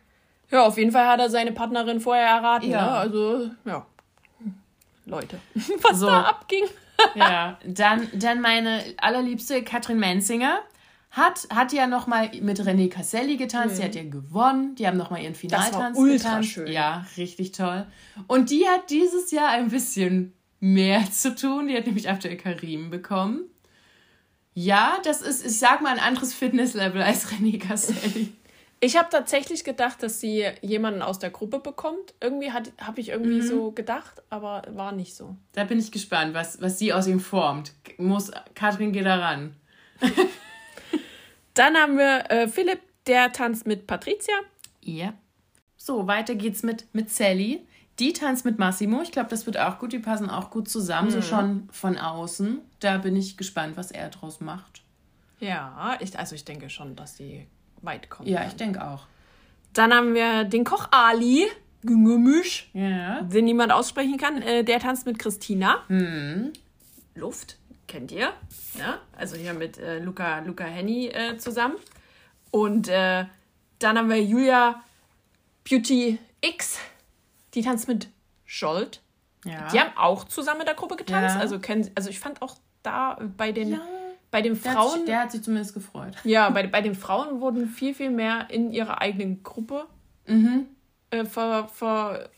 S1: Ja, auf jeden Fall hat er seine Partnerin vorher erraten.
S2: Ja.
S1: Ne? Also, ja. Leute, was
S2: So.
S1: da abging.
S2: Ja. Dann, dann meine allerliebste Katrin Menzinger. Hat, hat ja noch mal mit René Casselli getanzt, die hat ja gewonnen, die haben noch mal ihren Finaltanz
S1: ultra
S2: getanzt.
S1: schön.
S2: Ja, richtig toll. Und die hat dieses Jahr ein bisschen mehr zu tun, die hat nämlich After Karim bekommen. Ja, das ist, ich sag mal, ein anderes Fitnesslevel als René Casselli.
S1: Ich habe tatsächlich gedacht, dass sie jemanden aus der Gruppe bekommt. Irgendwie habe ich irgendwie so gedacht, aber war nicht so.
S2: Da bin ich gespannt, was, was sie aus ihm formt. Muss, Katrin, geh da ran.
S1: Dann haben wir äh, Philipp, der tanzt mit Patricia.
S2: Ja. So, weiter geht's mit, mit Sally. Die tanzt mit Massimo. Ich glaube, das wird auch gut. Die passen auch gut zusammen, so schon von außen. Da bin ich gespannt, was er draus macht.
S1: Ja, ich, also ich denke schon, dass die weit kommen.
S2: Ja,
S1: werden.
S2: ich denke auch.
S1: Dann haben wir den Koch Ali, Gümüsch,
S2: Ja.
S1: den niemand aussprechen kann. Äh, der tanzt mit Christina.
S2: Hm.
S1: Luft, kennt ihr. Ja? Also hier mit äh, Luca, Luca Henny äh, zusammen. Und äh, dann haben wir Julia Beauty X, die tanzt mit Scholt.
S2: Ja.
S1: Die haben auch zusammen in der Gruppe getanzt.
S2: Ja.
S1: Also, kennen, also ich fand auch da bei den,
S2: Ja.
S1: bei den
S2: der, hat,
S1: Frauen,
S2: sich- der hat sich zumindest gefreut.
S1: ja, bei, bei den Frauen wurden viel, viel mehr in ihrer eigenen Gruppe
S2: Mhm.
S1: äh, ver, verhökert.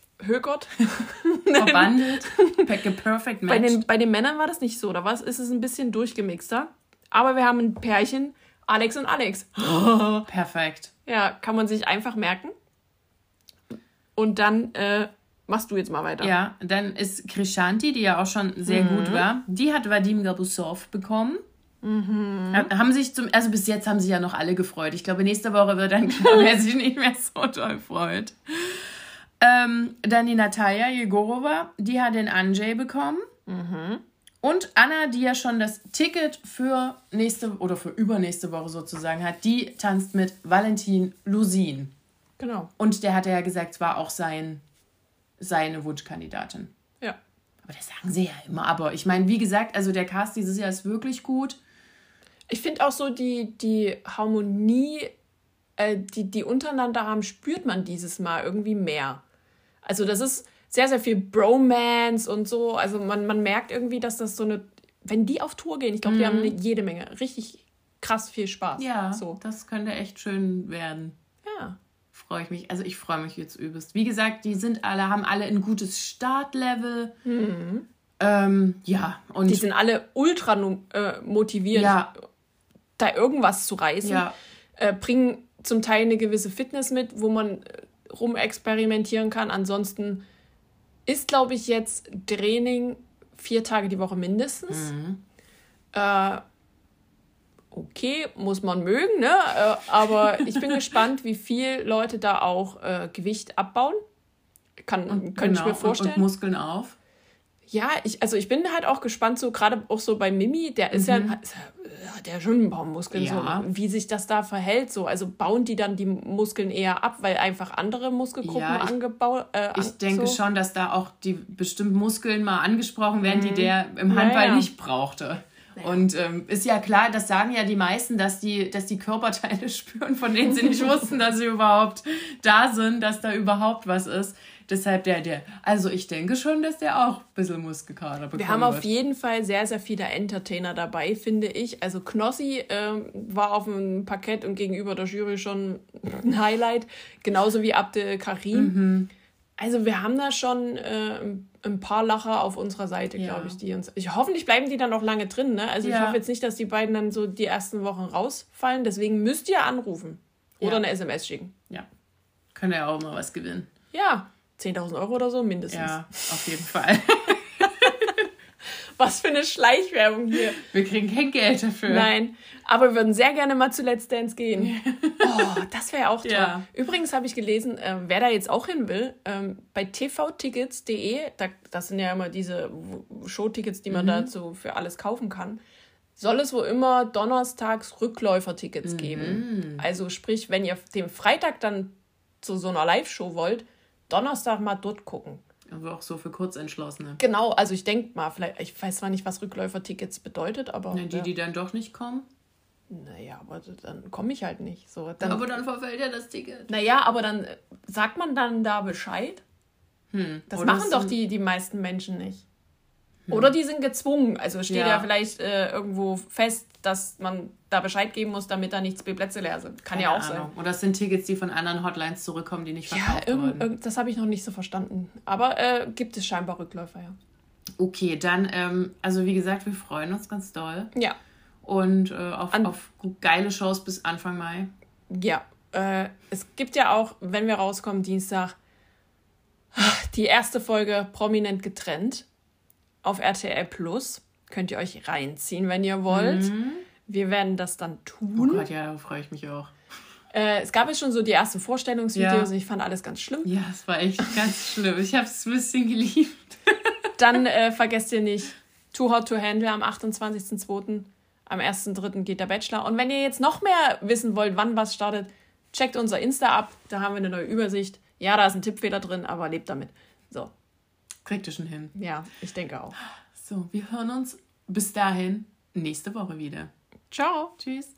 S2: Verbandelt. Perfect Perfect Match.
S1: Bei den, bei den Männern war das nicht so. Da war es, ist es ein bisschen durchgemixter. Aber wir haben ein Pärchen, Alex und Alex.
S2: Perfekt.
S1: Ja, kann man sich einfach merken. Und dann äh, machst du jetzt mal weiter.
S2: Ja, dann ist Krishanti, die ja auch schon sehr gut war. Die hat Vadim Gabusov bekommen. Ha- Haben sich zum, also bis jetzt haben sich ja noch alle gefreut. Ich glaube, nächste Woche wird dann klar, wer sich nicht mehr so toll freut. Ähm, dann die Natalia Jegorova, die hat den Anjay bekommen. Und Anna, die ja schon das Ticket für nächste oder für übernächste Woche sozusagen hat, die tanzt mit Valentin Lusin.
S1: Genau.
S2: Und der hatte ja gesagt, es war auch sein, seine Wunschkandidatin.
S1: Ja.
S2: Aber das sagen sie ja immer. Aber ich meine, wie gesagt, also der Cast dieses Jahr ist wirklich gut.
S1: Ich finde auch so die, die Harmonie, äh, die die untereinander haben, spürt man dieses Mal irgendwie mehr. Also das ist sehr, sehr viel Bromance und so. Also man, man merkt irgendwie, dass das so eine, wenn die auf Tour gehen, ich glaube, die haben eine, jede Menge, richtig krass viel Spaß.
S2: Ja,
S1: So.
S2: das könnte echt schön werden.
S1: Ja.
S2: Freue ich mich. Also ich freue mich jetzt übelst. Wie gesagt, die sind alle, haben alle ein gutes Startlevel. Ähm, ja, und
S1: Die sind alle ultra äh, motiviert,
S2: ja,
S1: da irgendwas zu reißen.
S2: ja,
S1: äh, bringen zum Teil eine gewisse Fitness mit, wo man äh, rumexperimentieren kann. Ansonsten ist, glaube ich, jetzt Training vier Tage die Woche mindestens. Äh, okay, muss man mögen, ne? Äh, aber ich bin gespannt, wie viel Leute da auch äh, Gewicht abbauen. Kann, könnte ich
S2: genau.
S1: mir
S2: Und,
S1: vorstellen.
S2: und Muskeln auf.
S1: Ja, ich, also ich bin halt auch gespannt, so gerade auch so bei Mimi, der ist ja, ist ja, hat ja schon ein paar Muskeln,
S2: Mhm. Ja.
S1: so, wie sich das da verhält. So. Also bauen die dann die Muskeln eher ab, weil einfach andere Muskelgruppen
S2: Ja,
S1: angebaut äh,
S2: Ich
S1: an-
S2: denke
S1: so.
S2: schon, dass da auch die bestimmten Muskeln mal angesprochen werden, die der im Handball
S1: Mhm. ja.
S2: nicht brauchte. Und ähm, ist ja klar, das sagen ja die meisten, dass die, dass die Körperteile spüren, von denen sie nicht wussten, dass sie überhaupt da sind, dass da überhaupt was ist. Deshalb der, der. Also ich denke schon, dass der auch ein bisschen Muskelkater bekommt.
S1: Wir haben auf jeden Fall sehr, sehr viele Entertainer dabei, finde ich. Also Knossi ähm, war auf dem Parkett und gegenüber der Jury schon ein Highlight. Genauso wie Abdel Karim. Mhm. Also wir haben da schon äh, ein paar Lacher auf unserer Seite, ja. glaube ich, die uns. Ich, hoffentlich bleiben die dann noch lange drin, ne? Also ja. ich hoffe jetzt nicht, dass die beiden dann so die ersten Wochen rausfallen. Deswegen müsst ihr anrufen. Oder ja. eine SMS schicken.
S2: Ja. Können ja auch mal was gewinnen.
S1: Ja. 10.000 Euro oder so mindestens.
S2: Ja, auf jeden Fall.
S1: Was für eine Schleichwerbung hier.
S2: Wir kriegen kein Geld dafür.
S1: Nein, aber wir würden sehr gerne mal zu Let's Dance gehen. oh, das wäre auch toll. Ja. Übrigens habe ich gelesen, äh, wer da jetzt auch hin will, ähm, bei tvtickets.de, da, das sind ja immer diese Showtickets, die man mhm. dazu für alles kaufen kann, soll es wohl immer donnerstags Rückläufertickets mhm. geben. Also sprich, wenn ihr den Freitag dann zu so einer Live-Show wollt, Donnerstag mal dort gucken.
S2: Aber auch so für Kurzentschlossene.
S1: Genau, also ich denke mal, vielleicht, ich weiß zwar nicht, was Rückläufertickets bedeutet, aber.
S2: Na, die, ja. die dann doch nicht kommen?
S1: Naja, aber dann komme ich halt nicht. So, dann,
S2: aber dann verfällt ja das Ticket.
S1: Naja, aber dann äh, sagt man dann da Bescheid. Hm. Das Oder machen doch die, die meisten Menschen nicht. Hm. Oder die sind gezwungen. Also steht ja, ja vielleicht äh, irgendwo fest, dass man da Bescheid geben muss, damit da nichts Plätze leer sind. Kann Keine ja auch
S2: Ahnung. sein. Oder das sind Tickets, die von anderen Hotlines zurückkommen, die nicht
S1: verkauft ja, irgend, wurden. Das habe ich noch nicht so verstanden. Aber äh, gibt es scheinbar Rückläufer, ja.
S2: Okay, dann, ähm, also wie gesagt, wir freuen uns ganz doll. Ja. Und äh, auf, auf geile Shows bis Anfang Mai.
S1: Ja. Äh, es gibt ja auch, wenn wir rauskommen, Dienstag, die erste Folge prominent getrennt auf RTL Plus. Könnt ihr euch reinziehen, wenn ihr wollt. Mhm. Wir werden das dann tun.
S2: Oh Gott, ja, da freue ich mich auch.
S1: Äh, es gab jetzt schon so die ersten Vorstellungsvideos ja. und ich fand alles ganz schlimm.
S2: Ja, es war echt ganz schlimm. Ich habe es ein bisschen geliebt.
S1: dann äh, vergesst ihr nicht, Too Hot to Handle am 28.02. Am 1.3. geht der Bachelor. Und wenn ihr jetzt noch mehr wissen wollt, wann was startet, checkt unser Insta ab. Da haben wir eine neue Übersicht. Ja, da ist ein Tippfehler drin, aber lebt damit. So.
S2: Kriegt ihr schon hin.
S1: Ja, ich denke auch.
S2: So, wir hören uns bis dahin nächste Woche wieder.
S1: Ciao.
S2: Tschüss.